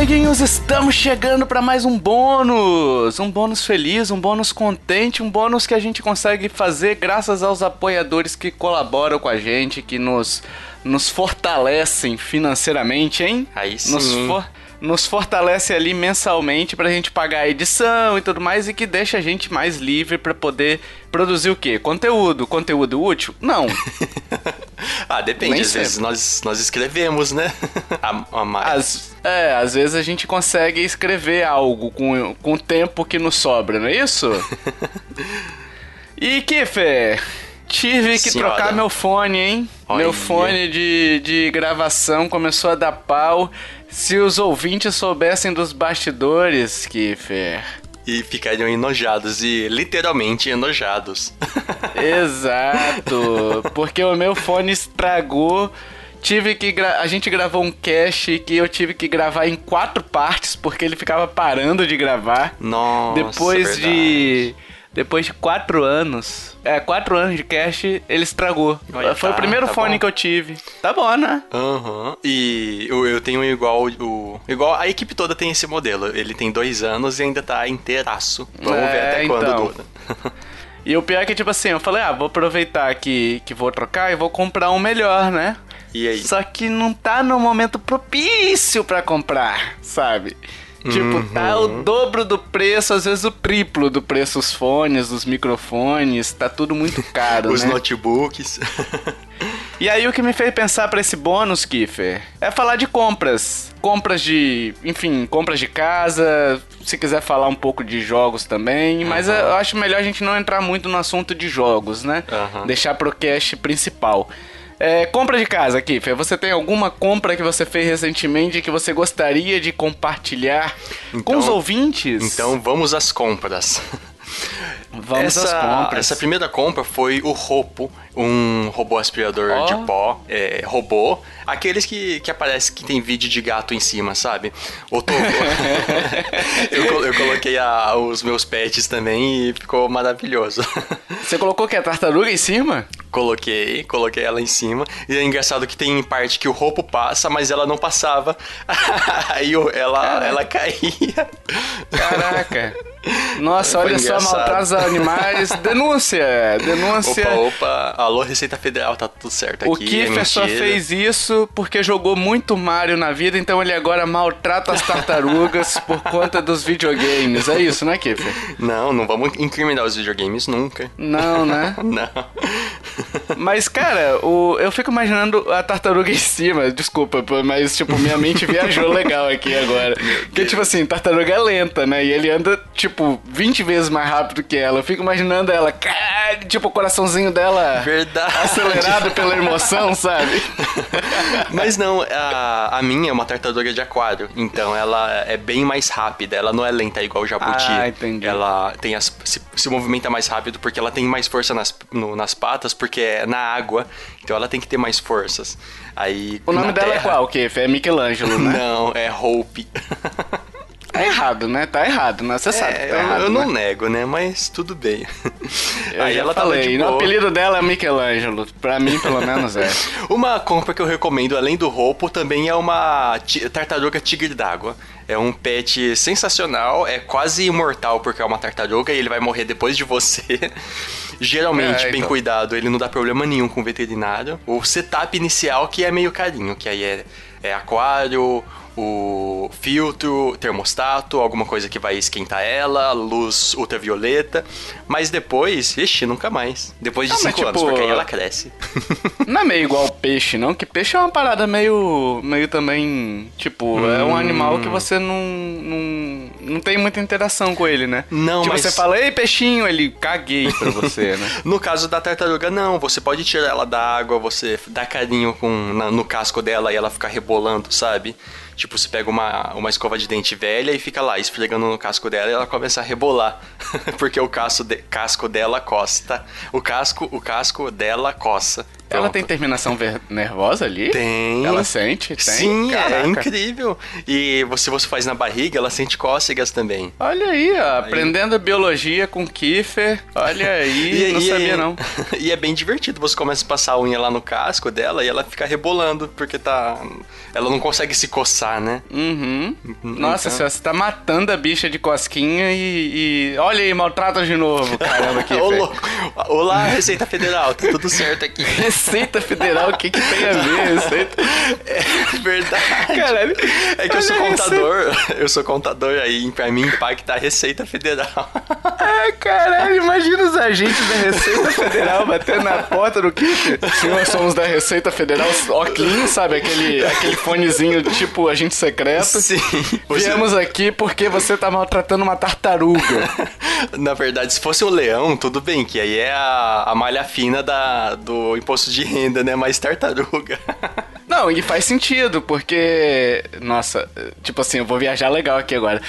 amiguinhos, estamos chegando para mais um bônus! Um bônus feliz, um bônus contente, um bônus que a gente consegue fazer graças aos apoiadores que colaboram com a gente, que nos, nos fortalecem financeiramente, hein? Aí sim. Nos, for, nos fortalece ali mensalmente pra gente pagar a edição e tudo mais e que deixa a gente mais livre para poder produzir o quê? Conteúdo. Conteúdo útil? Não. ah, depende. Nem às sempre. vezes nós, nós escrevemos, né? a, a mais. As, é, às vezes a gente consegue escrever algo com, com o tempo que nos sobra, não é isso? e Kiffer, tive que Senhora. trocar meu fone, hein? Olha. Meu fone de, de gravação começou a dar pau. Se os ouvintes soubessem dos bastidores, Kiffer. E ficariam enojados, e literalmente enojados. Exato, porque o meu fone estragou. Tive que a gente gravou um cast que eu tive que gravar em quatro partes porque ele ficava parando de gravar. Nossa, depois verdade. de depois de quatro anos, é, quatro anos de cast, ele estragou. Olha, Foi tá, o primeiro tá fone bom. que eu tive. Tá bom, né? Aham. Uhum. E eu, eu tenho igual o. Igual a equipe toda tem esse modelo. Ele tem dois anos e ainda tá inteiraço. Vamos é, ver até quando então. dura. e o pior é que, tipo assim, eu falei, ah, vou aproveitar que, que vou trocar e vou comprar um melhor, né? E aí? Só que não tá no momento propício para comprar, sabe? Tipo, uhum. tá o dobro do preço, às vezes o triplo do preço dos fones, dos microfones, tá tudo muito caro, Os né? notebooks. e aí o que me fez pensar para esse bônus, Kiffer, é falar de compras. Compras de, enfim, compras de casa, se quiser falar um pouco de jogos também, mas uhum. eu acho melhor a gente não entrar muito no assunto de jogos, né? Uhum. Deixar pro cast principal. É, compra de casa, Kiffer. Você tem alguma compra que você fez recentemente que você gostaria de compartilhar então, com os ouvintes? Então vamos às compras. Vamos essa, às compras. Essa primeira compra foi o Ropo, um robô aspirador oh. de pó, é, robô. Aqueles que, que aparece que tem vídeo de gato em cima, sabe? O Togo. eu, eu coloquei a, os meus pets também e ficou maravilhoso. Você colocou que a tartaruga em cima? Coloquei, coloquei ela em cima. E é engraçado que tem parte que o roubo passa, mas ela não passava. Aí ela, ela caía. Caraca. Nossa, olha só, maltratos animais. Denúncia! Denúncia. Opa, opa. Alô, Receita Federal, tá tudo certo aqui. O Kiffer é só fez isso porque jogou muito Mario na vida, então ele agora maltrata as tartarugas por conta dos videogames. É isso, né, Kiffer? Não, não vamos incriminar os videogames nunca. Não, né? não. Mas, cara, o, eu fico imaginando a tartaruga em cima, desculpa, mas, tipo, minha mente viajou legal aqui agora. Porque, tipo assim, tartaruga é lenta, né? E ele anda, tipo, 20 vezes mais rápido que ela. Eu fico imaginando ela, tipo, o coraçãozinho dela Verdade. acelerado pela emoção, sabe? Mas não, a, a minha é uma tartaruga de aquário, então ela é bem mais rápida, ela não é lenta igual o jabuti. Ah, entendi. Ela tem as, se, se movimenta mais rápido porque ela tem mais força nas, no, nas patas, porque é na água, então ela tem que ter mais forças. Aí, o nome dela é qual, o quê? É Michelangelo, né? Não, é Hope. Tá errado, né? Tá errado, né? Você sabe. É, tá errado, eu, eu não né? nego, né? Mas tudo bem. Eu Aí ela falei, tava de o apelido dela é Michelangelo. Pra mim, pelo menos, é. uma compra que eu recomendo, além do roupo, também é uma tartaruga tigre d'água. É um pet sensacional, é quase imortal porque é uma tartaruga e ele vai morrer depois de você. Geralmente, é, bem então. cuidado, ele não dá problema nenhum com o veterinário. O setup inicial que é meio carinho, que aí é, é aquário, o filtro, termostato, alguma coisa que vai esquentar ela, luz ultravioleta. Mas depois, ixi, nunca mais. Depois de 5 tipo, anos, porque aí ela cresce. Não é meio igual peixe, não? Que peixe é uma parada meio. meio também. Tipo, hum. é um animal que você não, não. não tem muita interação com ele, né? Não, tipo, mas. você fala, ei, peixinho, ele caguei pra você, né? no caso da tartaruga, não. Você pode tirar ela da água, você dá carinho com, na, no casco dela e ela fica rebolando, sabe? Tipo, você pega uma, uma escova de dente velha e fica lá esfregando no casco dela e ela começa a rebolar. porque o casco, de, casco dela costa. O casco, o casco dela coça. Ela tem terminação nervosa ali? Tem. Ela sente? Tem? Sim, é Caraca. é incrível. E se você faz na barriga, ela sente cócegas também. Olha aí, ó, aí. aprendendo biologia com Kiefer. Olha aí, e, não e, sabia não. E é bem divertido. Você começa a passar a unha lá no casco dela e ela fica rebolando, porque tá. Ela não consegue se coçar, né? Uhum. Nossa, então... você tá matando a bicha de cosquinha e. e... Olha aí, maltrata de novo. Caramba, Kiefer. Ô, louco. Olá, Receita Federal, tá tudo certo aqui. Receita Federal, o que que tem a ver? Receita... É verdade. Caralho. É que eu sou contador, eu sou contador aí, pra mim impacta a Receita Federal. Ah, caralho, imagina os agentes da Receita Federal batendo na porta do kit. Senhor, somos da Receita Federal, óculos, sabe? Aquele, aquele fonezinho tipo agente secreto. Sim. Viemos aqui porque você tá maltratando uma tartaruga. Na verdade, se fosse o leão, tudo bem, que aí é a, a malha fina da, do imposto de renda, né? Mais tartaruga. Não, e faz sentido, porque. Nossa, tipo assim, eu vou viajar legal aqui agora.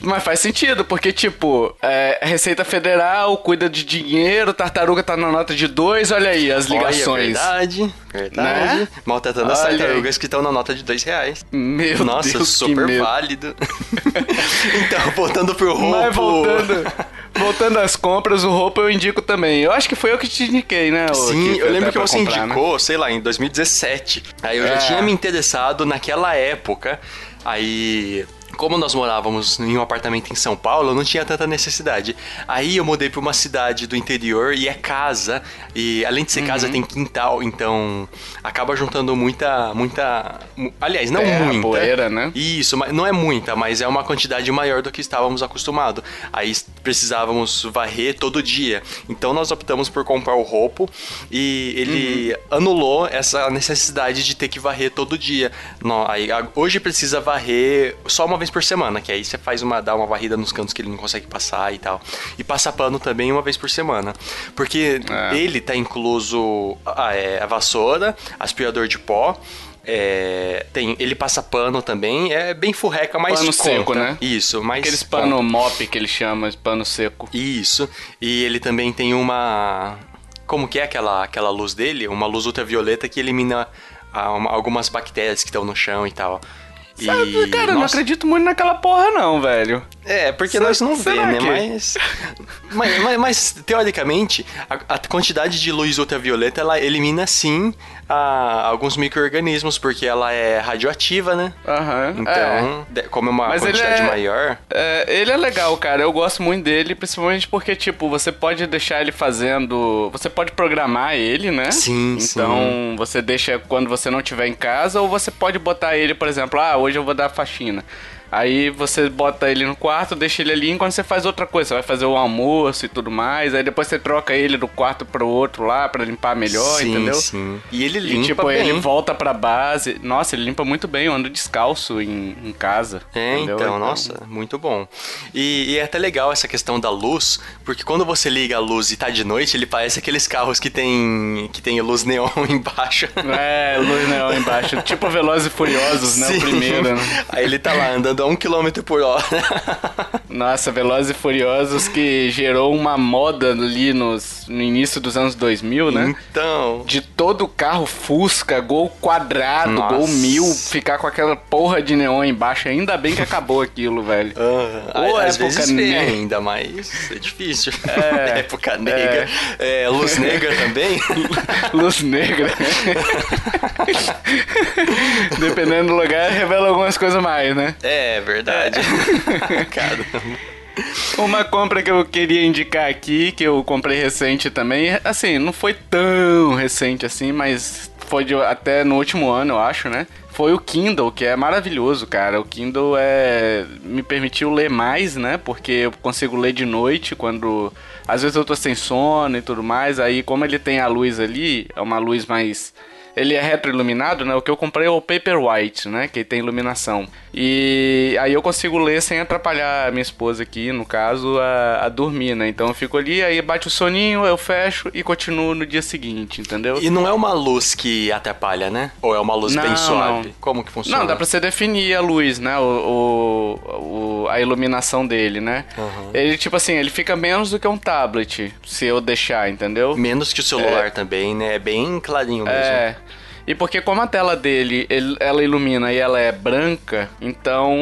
Mas faz sentido, porque, tipo, é, Receita Federal cuida de dinheiro, tartaruga tá na nota de dois, olha aí as ligações. Olha, verdade, verdade. Né? Maltratando as tartarugas que estão na nota de dois reais. Meu Nossa, Deus, super válido. então, voltando pro roubo. Mas voltando, voltando às compras, o roubo eu indico também. Eu acho que foi eu que te indiquei, né? Sim, eu lembro que você comprar, né? indicou, né? sei lá, em 2017. Aí eu é. já tinha me interessado naquela época. Aí como nós morávamos em um apartamento em São Paulo, não tinha tanta necessidade. Aí eu mudei para uma cidade do interior e é casa, e além de ser uhum. casa tem quintal, então acaba juntando muita, muita, aliás, não Terra, muita. poeira, né? Isso, mas não é muita, mas é uma quantidade maior do que estávamos acostumados. Aí precisávamos varrer todo dia. Então nós optamos por comprar o roupo e ele uhum. anulou essa necessidade de ter que varrer todo dia. Não, aí, hoje precisa varrer só uma vez vez por semana, que aí você faz uma, dá uma varrida nos cantos que ele não consegue passar e tal. E passa pano também uma vez por semana. Porque é. ele tá incluso a, é, a vassoura, aspirador de pó, é, tem, ele passa pano também, é bem furreca, mas pano conta. seco, né? Isso, mas aqueles pano conta. mop que ele chama, pano seco. Isso. E ele também tem uma como que é aquela aquela luz dele? Uma luz ultravioleta que elimina ah, uma, algumas bactérias que estão no chão e tal. Sabe, cara, Nossa. não acredito muito naquela porra, não, velho. É, porque Cê, nós não vê, né? Mas, mas, mas, mas, teoricamente, a, a, quantidade de luz ultravioleta ela elimina sim a, alguns micro-organismos, porque ela é radioativa, né? Aham. Uhum, então, é. como é uma mas quantidade é, maior. É, ele é legal, cara. Eu gosto muito dele, principalmente porque, tipo, você pode deixar ele fazendo. Você pode programar ele, né? Sim, Então, sim. você deixa quando você não estiver em casa, ou você pode botar ele, por exemplo, ah, hoje eu vou dar faxina. Aí você bota ele no quarto, deixa ele ali enquanto você faz outra coisa. Você vai fazer o almoço e tudo mais. Aí depois você troca ele do quarto pro outro lá para limpar melhor, sim, entendeu? Sim. E ele limpa. E, tipo, bem. ele volta pra base. Nossa, ele limpa muito bem. Eu ando descalço em, em casa. É, então, então, nossa, muito bom. E, e, é até legal essa questão da luz, porque quando você liga a luz e tá de noite, ele parece aqueles carros que tem, que tem luz neon embaixo. É, luz neon embaixo. tipo Velozes e Furiosos, né? O primeiro, né? Aí ele tá lá andando a um quilômetro por hora. Nossa, Velozes e Furiosos que gerou uma moda ali nos, no início dos anos 2000, né? Então. De todo carro Fusca, Gol quadrado, Nossa. Gol mil, ficar com aquela porra de neon embaixo. Ainda bem que acabou aquilo, velho. Ou às época vezes ne... ainda, mas é difícil. É, época negra. É. É, luz negra também? luz negra. Dependendo do lugar, revela algumas coisas mais, né? É, verdade. É. Uma compra que eu queria indicar aqui, que eu comprei recente também, assim, não foi tão recente assim, mas foi de, até no último ano, eu acho, né? Foi o Kindle, que é maravilhoso, cara. O Kindle é me permitiu ler mais, né? Porque eu consigo ler de noite quando às vezes eu tô sem sono e tudo mais. Aí como ele tem a luz ali, é uma luz mais ele é retroiluminado, né? O que eu comprei é o Paper White, né? Que tem iluminação. E aí eu consigo ler sem atrapalhar a minha esposa aqui, no caso, a, a dormir, né? Então eu fico ali, aí bate o soninho, eu fecho e continuo no dia seguinte, entendeu? E não é uma luz que atrapalha, né? Ou é uma luz Não, bem suave? não. Como que funciona? Não, dá pra você definir a luz, né? O, o- o- a iluminação dele, né? Uhum. Ele, tipo assim, ele fica menos do que um tablet, se eu deixar, entendeu? Menos que o celular também, né? É bem clarinho mesmo. É. E porque como a tela dele, ele- ela ilumina e ela é branca, então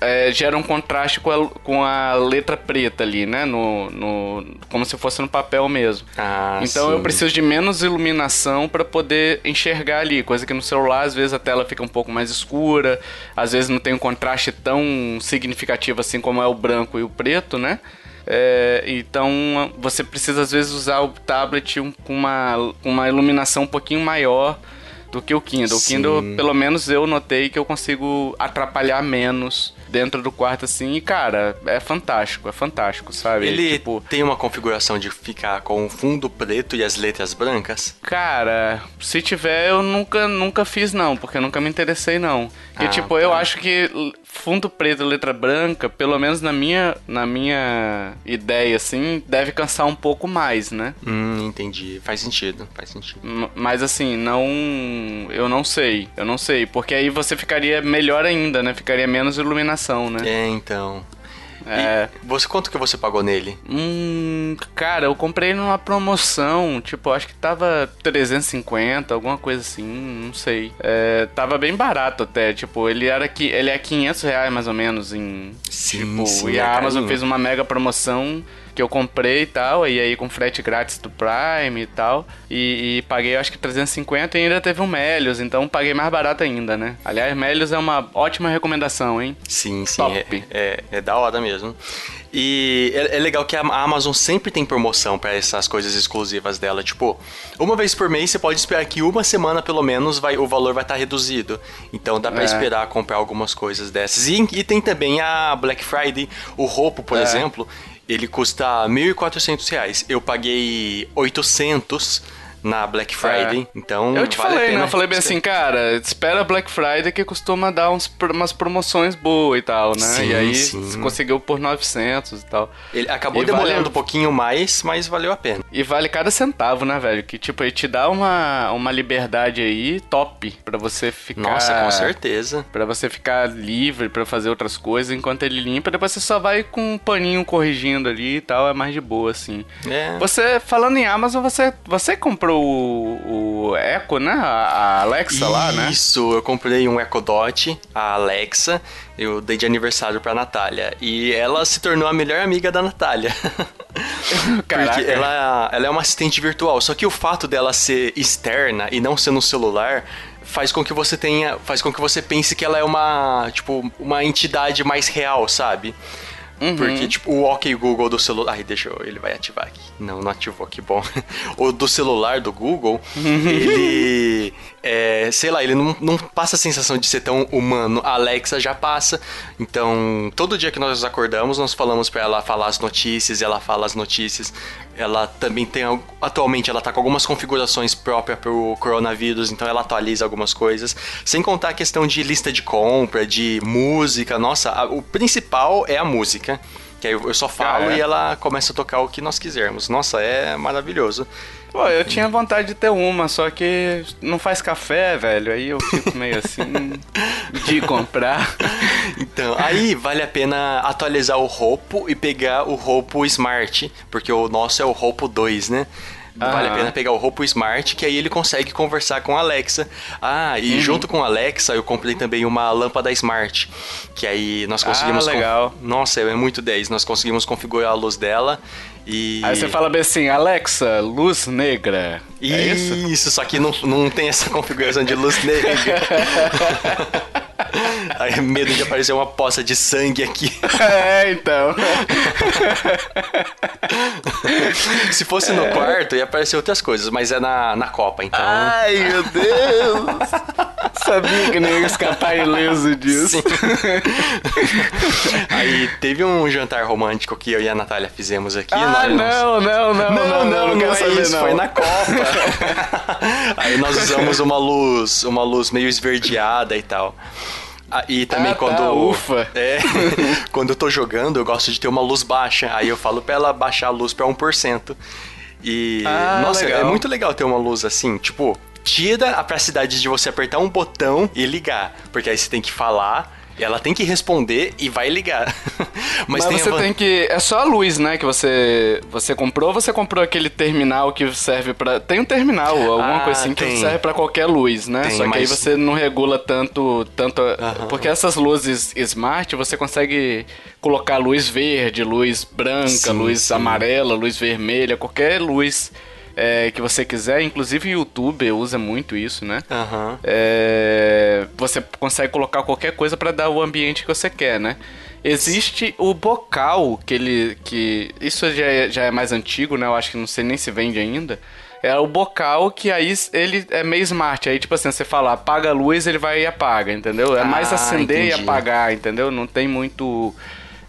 é, gera um contraste com a, com a letra preta ali, né? No, no, como se fosse no papel mesmo. Ah, Então sim. eu preciso de menos iluminação para poder enxergar ali, coisa que no celular às vezes a tela fica um pouco mais escura, às vezes não tem um contraste tão significativo assim como é o branco e o preto, né? É, então você precisa às vezes usar o tablet com uma, uma iluminação um pouquinho maior do que o Kindle. O Sim. Kindle, pelo menos eu notei que eu consigo atrapalhar menos dentro do quarto assim. E cara, é fantástico, é fantástico, sabe? Ele tipo, tem uma configuração de ficar com o fundo preto e as letras brancas? Cara, se tiver, eu nunca, nunca fiz não, porque eu nunca me interessei não. Porque, Ah, tipo, eu tá. acho que fundo preto e letra branca, pelo menos na minha, na minha ideia, assim, deve cansar um pouco mais, né? Hum, entendi. Faz sentido, faz sentido. M- Mas assim, não. Eu não sei. Eu não sei. Porque aí você ficaria melhor ainda, né? Ficaria menos iluminação, né? É, então. É. Você, quanto que você pagou nele? Hum, cara, eu comprei numa promoção, tipo, acho que tava 350, alguma coisa assim, não sei. É, tava bem barato até, tipo, ele era que ele é 500 reais mais ou menos em Sim, tipo, sim, e é a Amazon carinho. fez uma mega promoção que eu comprei e tal, e aí com frete grátis do Prime e tal, e, e paguei acho que 350 e ainda teve um Melios, então paguei mais barato ainda, né? Aliás, Melios é uma ótima recomendação, hein? Sim, sim. Top. É, é, é da hora mesmo. E é, é legal que a Amazon sempre tem promoção pra essas coisas exclusivas dela. Tipo, uma vez por mês você pode esperar que uma semana pelo menos vai, o valor vai estar reduzido. Então dá pra É. esperar comprar algumas coisas dessas. E, e tem também a Black Friday. O roubo, por É. exemplo, ele custa 1.400 reais. Eu paguei 800 na Black Friday. Então É. Eu te vale falei, né? Eu falei bem assim, cara, espera Black Friday que costuma dar uns, umas promoções boas e tal, né? Sim, e aí sim. você conseguiu por 900 e tal. Ele acabou E demorando vale- um pouquinho mais, mas valeu a pena. E vale cada centavo, né, velho? Que tipo, ele te dá uma, uma liberdade aí top pra você ficar. Nossa, com certeza. Pra você ficar livre pra fazer outras coisas enquanto ele limpa. Depois você só vai com um paninho corrigindo ali e tal. É mais de boa, assim. É. Você, falando em Amazon, você, você comprou o, o Echo, né? A, Alexa lá, né? Isso, eu comprei um Echo Dot, a Alexa, eu dei de aniversário pra Natália. E ela se tornou a melhor amiga da Natália. Caraca. Porque ela, ela é uma assistente virtual. Só que o fato dela ser externa e não ser no celular faz com que você tenha. faz com que você pense que ela é uma. tipo, uma entidade mais real, sabe? Uhum. Porque, tipo, o OK Google do celular. Ai, deixa eu. Ele vai ativar aqui. Não, não ativou, que bom. o do celular do Google, ele. É, sei lá, ele não, não passa a sensação de ser tão humano. A Alexa já passa. Então, todo dia que nós nos acordamos, nós falamos pra ela falar as notícias, ela fala as notícias. Ela também tem. al- Atualmente, ela tá com algumas configurações próprias pro coronavírus, então ela atualiza algumas coisas. Sem contar a questão de lista de compra, de música. Nossa, a- o principal é a música. Que aí eu eu só falo Ah, é? e ela começa a tocar o que nós quisermos. Nossa, é maravilhoso. Pô, eu tinha vontade de ter uma, só que não faz café, velho. Aí eu fico meio assim de comprar. Então, aí vale a pena atualizar o Roupo e pegar o Roupo Smart, porque o nosso é o Roupo 2, né? Vale a pena pegar o Roupo Smart, que aí ele consegue conversar com a Alexa. Ah, Uhum. e junto com a Alexa eu comprei também uma lâmpada Smart, que aí nós conseguimos... Ah, legal. Nossa, é muito 10. Nós conseguimos configurar a luz dela e... Aí você fala bem assim, Alexa, luz negra. É isso? Isso, só que não, não tem essa configuração de luz negra. Aí medo de aparecer uma poça de sangue aqui. É, então. Se fosse no quarto, ia aparecer outras coisas, mas é na, na Copa, então. Ai, meu Deus! Sabia que não ia escapar ileso disso. Aí teve um jantar romântico que eu e a Natália fizemos aqui. Ah, não, não, não, Não, não, não, não, quero é saber, isso, não. foi na Copa. Aí nós usamos uma luz, uma luz meio esverdeada e tal. Ah, e também Ah, tá, quando. ufa. É, quando eu tô jogando, eu gosto de ter uma luz baixa. Aí eu falo pra ela baixar a luz pra 1%. E. Ah, nossa, legal. é muito legal ter uma luz assim, tipo, tira a pracidade de você apertar um botão e ligar. Porque aí você tem que falar. Ela tem que responder e vai ligar. Mas, tem a você van- tem que. É só a luz, né? Que você você comprou. ou Você comprou aquele terminal que serve pra. Tem um terminal, alguma Ah, coisa assim que tem. serve pra qualquer luz, né? Tem, só que aí mas- você não regula tanto, tanto. Porque essas luzes smart você consegue colocar luz verde, luz branca, Sim, luz sim. amarela, luz vermelha, qualquer luz é, que você quiser. Inclusive o YouTube usa muito isso, né? Aham. É, você consegue colocar qualquer coisa para dar o ambiente que você quer, né? Existe o bocal que ele que isso já é, já é mais antigo, né? Eu acho que não sei nem se vende ainda. É o bocal que aí ele é meio smart. Aí, tipo assim, você fala, apaga a luz, ele vai e apaga, entendeu? É mais Ah, acender e entendi. apagar, entendeu? Não tem muito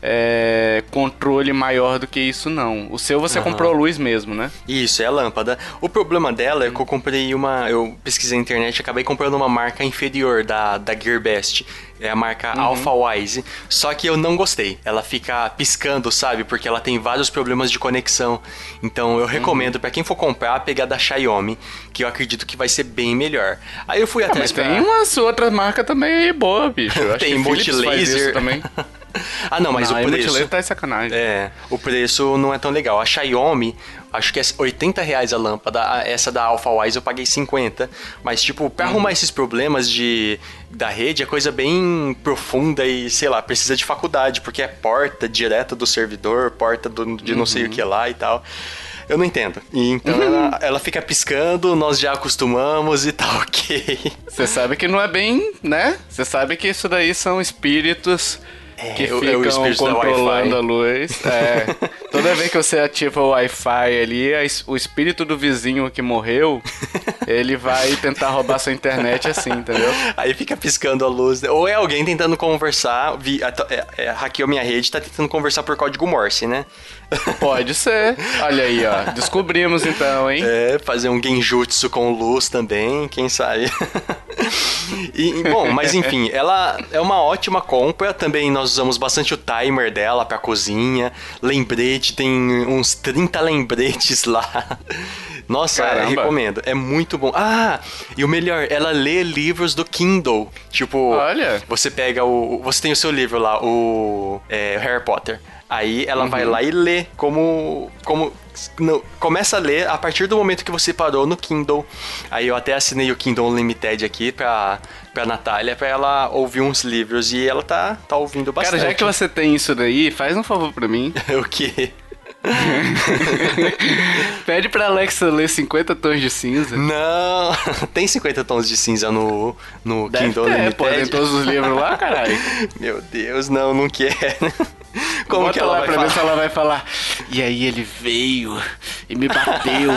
é, controle maior do que isso, não. O seu você Aham. comprou luz mesmo, né? Isso, é a lâmpada. O problema dela é que eu comprei uma. Eu pesquisei na internet e acabei comprando uma marca inferior da, da Gearbest. É a marca Alpha Wise. Só que eu não gostei. Ela fica piscando, sabe? Porque ela tem vários problemas de conexão. Então eu recomendo pra quem for comprar pegar da Xiaomi, que eu acredito que vai ser bem melhor. Aí eu fui Ah, atrás mas tem umas outras marcas também boa, bicho. Eu acho Tem que multilaser. também. ah, não, mas não, o aí preço. multilaser tá de sacanagem. É, o preço não é tão legal. A Xiaomi, acho que é 80 reais a lâmpada. Essa da AlphaWise eu paguei 50. Mas, tipo, pra arrumar esses problemas de, da rede é coisa bem profunda e, sei lá, precisa de faculdade, porque é porta direta do servidor, porta do- de não sei o que lá e tal. Eu não entendo. E então ela, ela fica piscando, nós já acostumamos e tá ok. Você sabe que não é bem, né? Você sabe que isso daí são espíritos que é ficam é o espírito da controlando a luz. É. Toda vez que você ativa o Wi-Fi ali, o espírito do vizinho que morreu, ele vai tentar roubar sua internet assim, entendeu? Aí fica piscando a luz. Ou é alguém tentando conversar, vi, é, é, hackeou minha rede, tá tentando conversar por código Morse, né? Pode ser. Olha aí, ó. Descobrimos então, hein? É, fazer um genjutsu com luz também, quem sabe. e, bom, mas enfim, ela é uma ótima compra. Também nós usamos bastante o timer dela pra cozinha. Lembrete, tem uns 30 lembretes lá. Nossa, Caramba. recomendo. É muito bom. Ah, e o melhor, ela lê livros do Kindle. Tipo, Olha. você pega o. Você tem o seu livro lá, o é, Harry Potter. Aí ela Uhum. vai lá e lê como. como no- começa a ler a partir do momento que você parou no Kindle. Aí eu até assinei o Kindle Unlimited aqui pra, pra Natália, pra ela ouvir uns livros. E ela tá, tá ouvindo bastante. Cara, já que você tem isso daí, faz um favor pra mim. o quê? Pede pra Alexa ler 50 tons de cinza. Não, tem 50 tons de cinza no, no Deve Kindle Unlimited. pô, tem todos os livros lá, caralho. Meu Deus, não, não quer. Como Bota que ela lá vai pra falar? ver se ela vai falar. E aí ele veio e me bateu.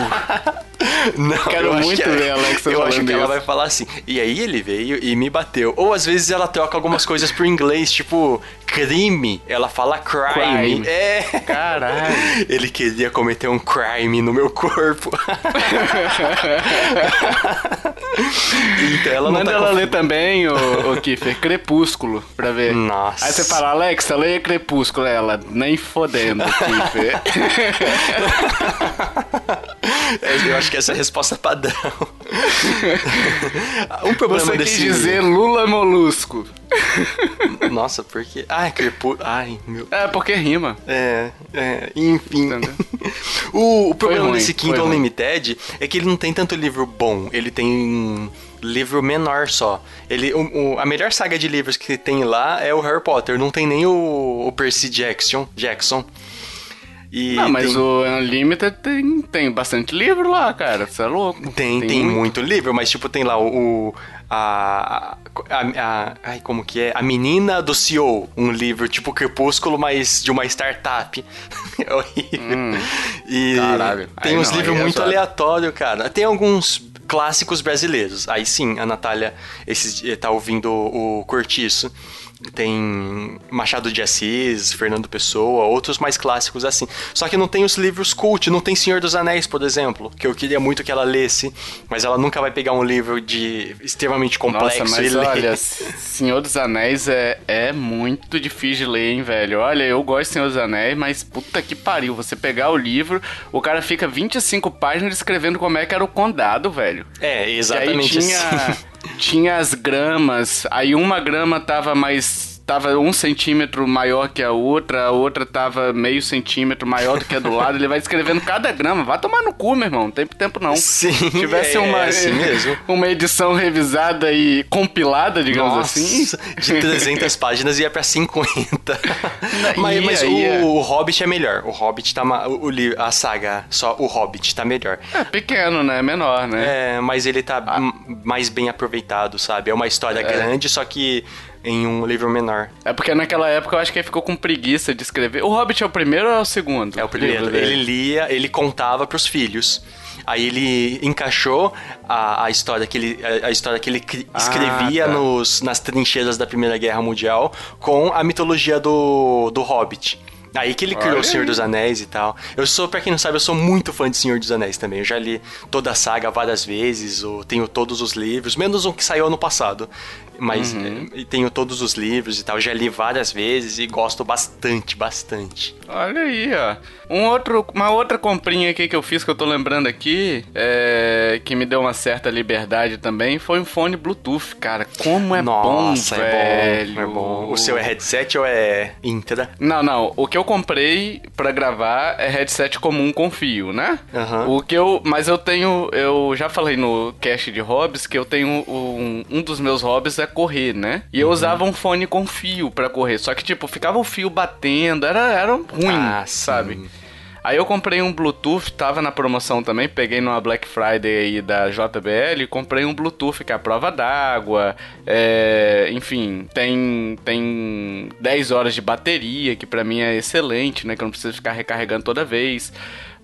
Não, Quero eu acho muito que- ver a Alexa Eu acho que ela isso. vai falar assim. E aí ele veio e me bateu. Ou às vezes ela troca algumas coisas pro inglês, tipo crime. Ela fala crime. Crime. É. Caralho. Ele queria cometer um crime no meu corpo. então ela não Manda tá ela ler também, ô, ô Kiffer, Crepúsculo, pra ver. Nossa. Aí você fala, Alexa, leia Crepúsculo. Ela, nem fodendo, Kiffer. É, Eu acho que essa é a resposta padrão. um problema Você desse. quis dizer Lula Molusco. Nossa, porque. Ai, crepúsculo. Ai, meu. É, porque rima. É, é, enfim. O, o problema ruim, desse Kindle. Unlimited é que ele não tem tanto livro bom, ele tem um livro menor só. Ele, o- o- a melhor saga de livros que tem lá é o Harry Potter, não tem nem o, o Percy Jackson. Jackson. E Não, mas tem, o Unlimited tem, tem bastante livro lá, cara. Você é louco. tem, tem, muito. livro, mas tipo, tem lá o. a, a, a- Ai, como que é? A Menina do CEO. Um livro tipo Crepúsculo, mas de uma startup. é horrível. e Caralho. tem Aí uns livros é muito aleatórios, cara. Tem alguns clássicos brasileiros. Aí sim, a Natália dias tá ouvindo o, o Cortiço. Tem Machado de Assis, Fernando Pessoa, outros mais clássicos assim. Só que não tem os livros cult, não tem Senhor dos Anéis, por exemplo, que eu queria muito que ela lesse, mas ela nunca vai pegar um livro de extremamente complexo Nossa, mas e ler. olha, Senhor dos Anéis é, é muito difícil de ler, hein, velho? Olha, eu gosto de Senhor dos Anéis, mas puta que pariu. Você pegar o livro, o cara fica 25 páginas descrevendo como é que era o condado, velho. É, E exatamente aí tinha, assim. tinha as gramas, aí uma grama tava mais. Tava um centímetro maior que a outra, a outra tava meio centímetro maior do que a do lado. Ele vai descrevendo cada grama. Vai tomar no cu, meu irmão. Não tem tempo não. Sim, Se tivesse é uma, assim mesmo. uma edição revisada e compilada, digamos Nossa, assim. de 300 páginas ia pra 50. mas ia, mas o, ia. o Hobbit é melhor. O Hobbit tá. O, o a saga, só o Hobbit tá melhor. É pequeno, né? Menor, né? É, mas ele tá Ah. mais bem aproveitado, sabe? É uma história grande, só que em um livro menor. É. porque naquela época eu acho que ele ficou com preguiça de escrever. O Hobbit é o primeiro ou é o segundo? É o primeiro. Ele lia, ele contava pros filhos. Aí ele encaixou a, a história que ele, a, a história que ele Ah, escrevia tá. nos, nas trincheiras da Primeira Guerra Mundial com a mitologia do, do Hobbit. Aí que ele criou Olha o Senhor dos Anéis e tal. Eu sou, pra quem não sabe, eu sou muito fã de Senhor dos Anéis também. Eu já li toda a saga várias vezes, eu tenho todos os livros, menos um que saiu ano passado. Mas Uhum. eh, tenho todos os livros e tal. Já li várias vezes e gosto bastante, bastante. Olha aí, ó. Um outro, uma outra comprinha aqui que eu fiz que eu tô lembrando aqui, é, que me deu uma certa liberdade também, foi um fone Bluetooth, cara. Como é Nossa, bom, é velho. bom, é bom. O seu é headset ou é intra? Não, não. O que eu comprei pra gravar é headset comum com fio, né? Aham. O que eu, mas eu tenho, eu já falei no cast de hobbies que eu tenho um, um dos meus hobbies é correr, né? E Uhum. eu usava um fone com fio pra correr, só que tipo ficava o fio batendo, era era ruim, Ah, sabe? sim. Aí eu comprei um Bluetooth, tava na promoção também, peguei numa Black Friday aí da JBL, comprei um Bluetooth que é a prova d'água, é, enfim, tem, tem 10 horas de bateria, que pra mim é excelente, né, que eu não preciso ficar recarregando toda vez.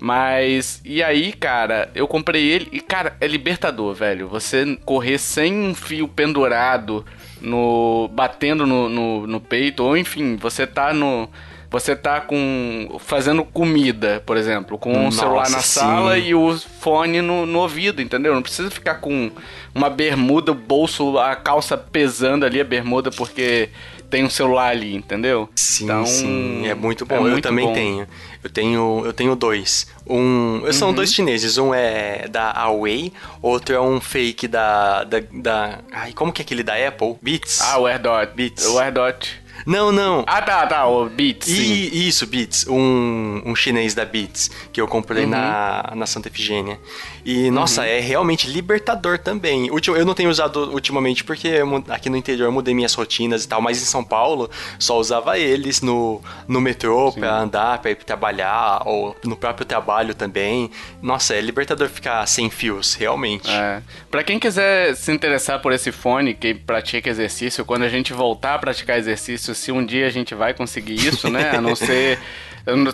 Mas, e aí, cara, eu comprei ele e, cara, é libertador, velho. Você correr sem um fio pendurado, no batendo no, no, no peito, ou enfim, você tá no... Você tá com. fazendo comida, por exemplo, com o Nossa, celular na sim. sala e o fone no, no ouvido, entendeu? Não precisa ficar com uma bermuda, o bolso, a calça pesando ali, a bermuda, porque tem um celular ali, entendeu? Sim, Então, sim, é muito bom. é eu muito também bom. tenho. Eu tenho, eu tenho dois. Um, são Uhum. dois chineses. Um é da Huawei, outro é um fake da, da, da, ai, como que é aquele da Apple? Beats. Ah, o AirDot. Beats. O AirDot. Não, não. Ah, tá, tá, o Beats, sim. E, isso, Beats. Um, um chinês da Beats que eu comprei Uhum. na, na Santa Efigênia. E, nossa, é realmente libertador também. Ultim- Eu não tenho usado ultimamente porque eu aqui no interior eu mudei minhas rotinas e tal, mas em São Paulo só usava eles no, no metrô pra andar, pra ir trabalhar, ou no próprio trabalho também. Nossa, é libertador ficar sem fios, realmente. É. Pra quem quiser se interessar por esse fone que pratica exercício, quando a gente voltar a praticar exercício, se um dia a gente vai conseguir isso, né? A não ser.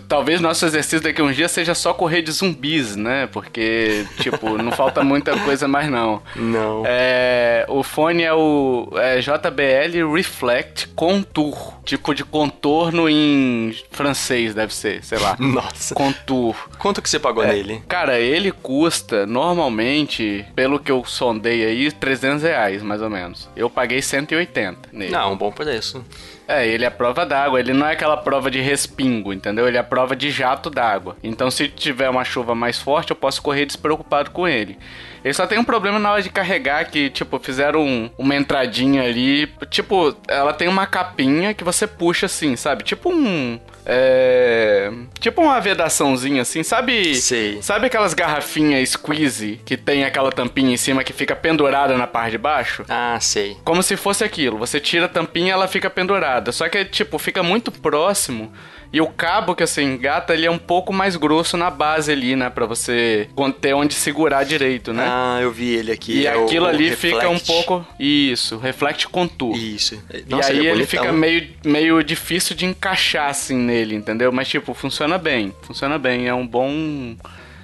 Talvez nosso exercício daqui a um dia seja só correr de zumbis, né? Porque, tipo, não falta muita coisa mais não. Não. É, o fone é o é JBL Reflect Contour. Tipo de contorno em francês, deve ser, sei lá. Nossa. Contour. Quanto que você pagou nele? Cara, ele custa normalmente, pelo que eu sondei aí, 300 reais mais ou menos. Eu paguei 180 nele. Não, um bom preço. É, ele é prova d'água, ele não é aquela prova de respingo, entendeu? Ele é prova de jato d'água. Então, se tiver uma chuva mais forte, eu posso correr despreocupado com ele. Ele só tem um problema na hora de carregar, que, tipo, fizeram um- uma entradinha ali. Tipo, ela tem uma capinha que você puxa assim, sabe? Tipo um. É. Tipo uma vedaçãozinha assim, sabe? Sei. Sabe aquelas garrafinhas squeeze que tem aquela tampinha em cima que fica pendurada na parte de baixo? Ah, sei. Como se fosse aquilo. Você tira a tampinha e ela fica pendurada. Só que, tipo, fica muito próximo. E o cabo que você engata, ele é um pouco mais grosso na base ali, né? Pra você ter onde segurar direito, né? Ah, eu vi ele aqui. E é o- aquilo o ali fica um pouco. Isso, reflect contour. Isso. E Nossa, aí é ele, fica meio, meio difícil de encaixar assim nele, entendeu? Mas tipo, funciona bem. Funciona bem. É um bom.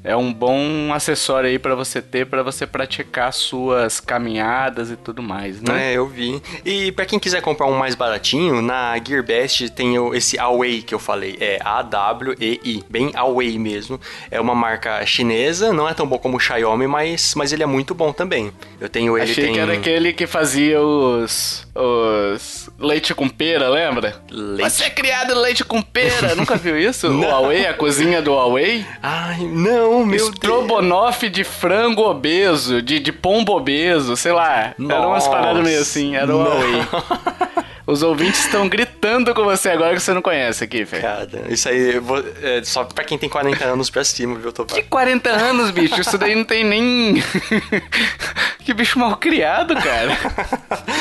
É um bom acessório aí pra você ter, pra você praticar suas caminhadas e tudo mais, né? É, eu vi. E pra quem quiser comprar um mais baratinho, na Gearbest tem esse Away que eu falei. É A-W-E-I. Bem Away mesmo. É uma marca chinesa, não é tão bom como o Xiaomi, mas, mas ele é muito bom também. Eu tenho ele, Achei tem... que era aquele que fazia os. Os. leite com pera, lembra? Leite- Você é criado leite com pera, nunca viu isso? O. Huawei, a cozinha do Huawei? Ai, não, meu Deus. Estrogonofe de frango obeso, de, de pombo obeso, sei lá. Era umas Nossa. paradas meio assim, era o Não. Huawei. Os ouvintes estão gritando com você agora que você não conhece aqui, velho. Cara, isso aí vou- é só pra quem tem 40 anos pra cima, viu, Tobar? Que 40 anos, bicho? Isso daí não tem nem. que bicho mal criado, cara.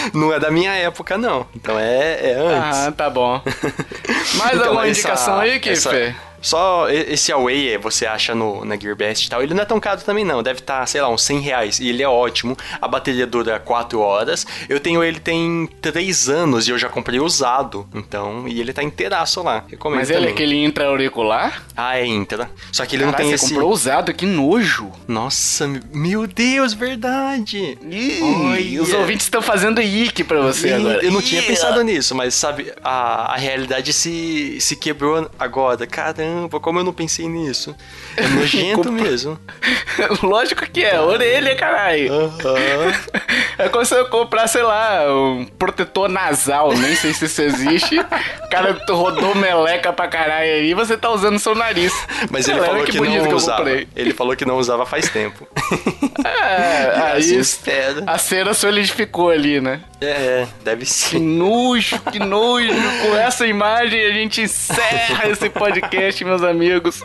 Não é da minha época, não. Então é, é antes. Ah, tá bom. Mais Então, alguma essa- indicação aí, Kiffer? Só esse Away é, você acha no, na Gearbest e tal. Ele não é tão caro também, não. Deve estar, sei lá, uns 100 reais. E ele é ótimo. A bateria dura 4 horas. Eu tenho ele tem 3 anos e eu já comprei usado. Então, e ele tá inteiraço lá. Recomendo Mas ele é também. aquele intra-auricular? Ah, é Intra. Só que ele não Caralho, tem você esse... comprou usado, que nojo. Nossa, meu Deus, verdade. Ih, Olha. os ouvintes estão fazendo ick pra você Ih, agora. Eu não tinha Ih, pensado nisso, mas sabe, a, a realidade se, se quebrou agora. Caramba, como eu não pensei nisso. É nojento mesmo. Lógico que é, orelha, caralho. Aham. É como se eu comprar, sei lá, um protetor nasal, nem sei se isso existe. O cara rodou meleca pra caralho aí e você tá usando seu nariz. Mas ele falou que, bonito não eu usava. comprei. ele falou que não usava faz tempo. É, aí assim espera. a cera solidificou ali, né? É, deve Que ser. nojo, que nojo. Com essa imagem a gente encerra esse podcast, meus amigos.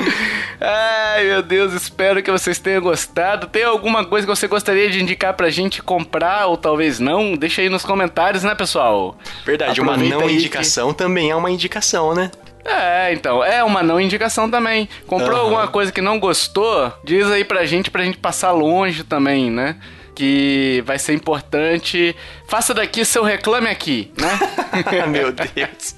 Ai, meu Deus, espero que vocês tenham gostado. Tem alguma coisa que você gostaria de indicar pra gente comprar ou talvez não? Deixa aí nos comentários, né, pessoal? Verdade, uma Aproveita não aí que- indicação também é uma indicação, né? É, então, é uma não indicação também. Comprou Aham. alguma coisa que não gostou? Diz aí pra gente, pra gente passar longe também, né? Que vai ser importante. Faça daqui seu reclame aqui, né? Meu Deus.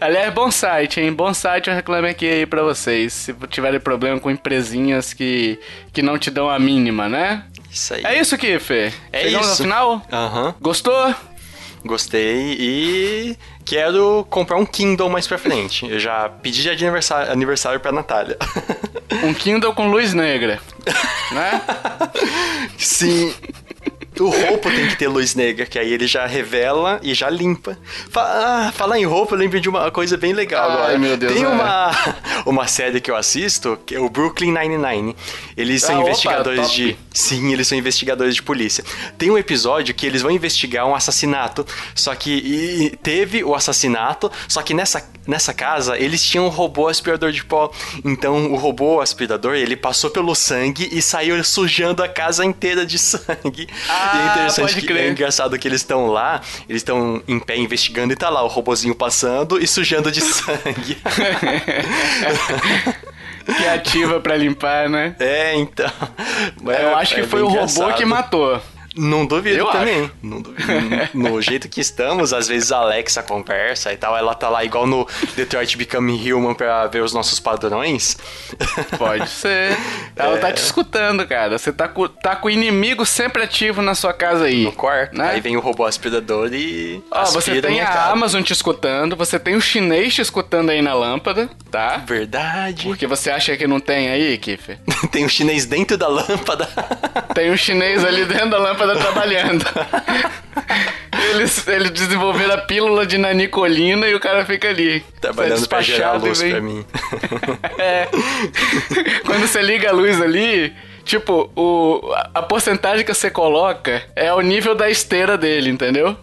Aliás, bom site, hein? Bom site eu reclame aqui aí pra vocês. Se tiverem problema com empresinhas que, que não te dão a mínima, né? Isso aí. É isso, Kiffer. É Chegamos isso. ao final? Aham. Gostou? Gostei e quero comprar um Kindle mais pra frente. Eu já pedi de aniversário, aniversário pra Natália. Um Kindle com luz negra, né? Sim. O roupa tem que ter luz negra, que aí ele já revela e já limpa. Fa ah, falar em roupa, eu lembro de uma coisa bem legal Ai, agora. meu Deus, tem é. uma, uma série que eu assisto, que é o Brooklyn Nine-Nine. Eles são Ah, opa, investigadores top. de. Sim, eles são investigadores de polícia. Tem um episódio que eles vão investigar um assassinato, só que teve o assassinato, só que nessa, nessa casa eles tinham um robô aspirador de pó. Então o robô aspirador, ele passou pelo sangue e saiu sujando a casa inteira de sangue. Ah, e é interessante pode que crer. é engraçado que eles estão lá, eles estão em pé investigando e tá lá o robozinho passando e sujando de sangue. Que ativa pra limpar, né? é, então. Eu acho que É foi o robô que matou. Não duvido Eu também. Não duvido. No jeito que estamos, às vezes a Alexa conversa e tal, ela tá lá igual no Detroit Become Human pra ver os nossos padrões. Pode ser. Ela É. tá te escutando, cara. Você tá com, tá com o inimigo sempre ativo na sua casa aí. No quarto. Né? Aí vem o robô aspirador e. Ó, você tem a. Amazon te escutando, você tem o chinês te escutando aí na lâmpada, tá? Verdade. Porque você acha que não tem aí, Kiffer? tem um chinês dentro da lâmpada. Tem um chinês ali dentro da lâmpada trabalhando. Eles, eles desenvolveram a pílula de nanicolina e o cara fica ali. Trabalhando pra gerar luz vem- pra mim. É. Quando você liga a luz ali, tipo, o, a- a porcentagem que você coloca é o nível da esteira dele, entendeu?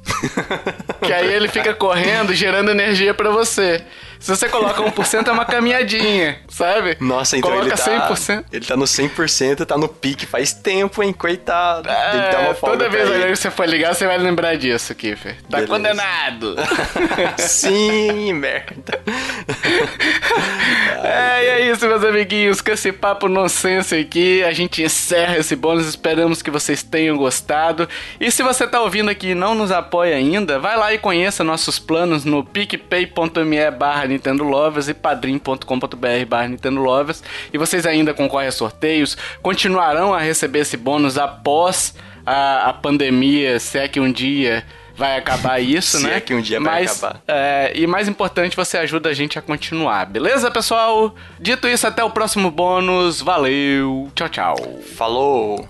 que aí ele fica correndo, gerando energia pra você. Se você coloca 1% é uma caminhadinha, sabe? Nossa, então coloca ele tá... 100%. Ele tá no 100%, tá no pique faz tempo, hein? Coitado. Tem que dar É, uma folga toda vez ele. que você for ligar, você vai lembrar disso, Kiffer. Tá Beleza. condenado. Sim, merda. É, e é isso, meus amiguinhos. Com esse papo nonsense aqui, a gente encerra esse bônus. Esperamos que vocês tenham gostado. E se você tá ouvindo aqui e não nos apoia ainda, vai lá e conheça nossos planos no picpay.me barra Nintendo Lovers e padrim.com.br barra Nintendo Lovers. E vocês ainda concorrem a sorteios, continuarão a receber esse bônus após a, a pandemia, se é que um dia vai acabar isso, Se né? é que um dia vai Mas, acabar. é, e mais importante, você ajuda a gente a continuar, beleza, pessoal? Dito isso, até o próximo bônus. Valeu, tchau, tchau. Falou.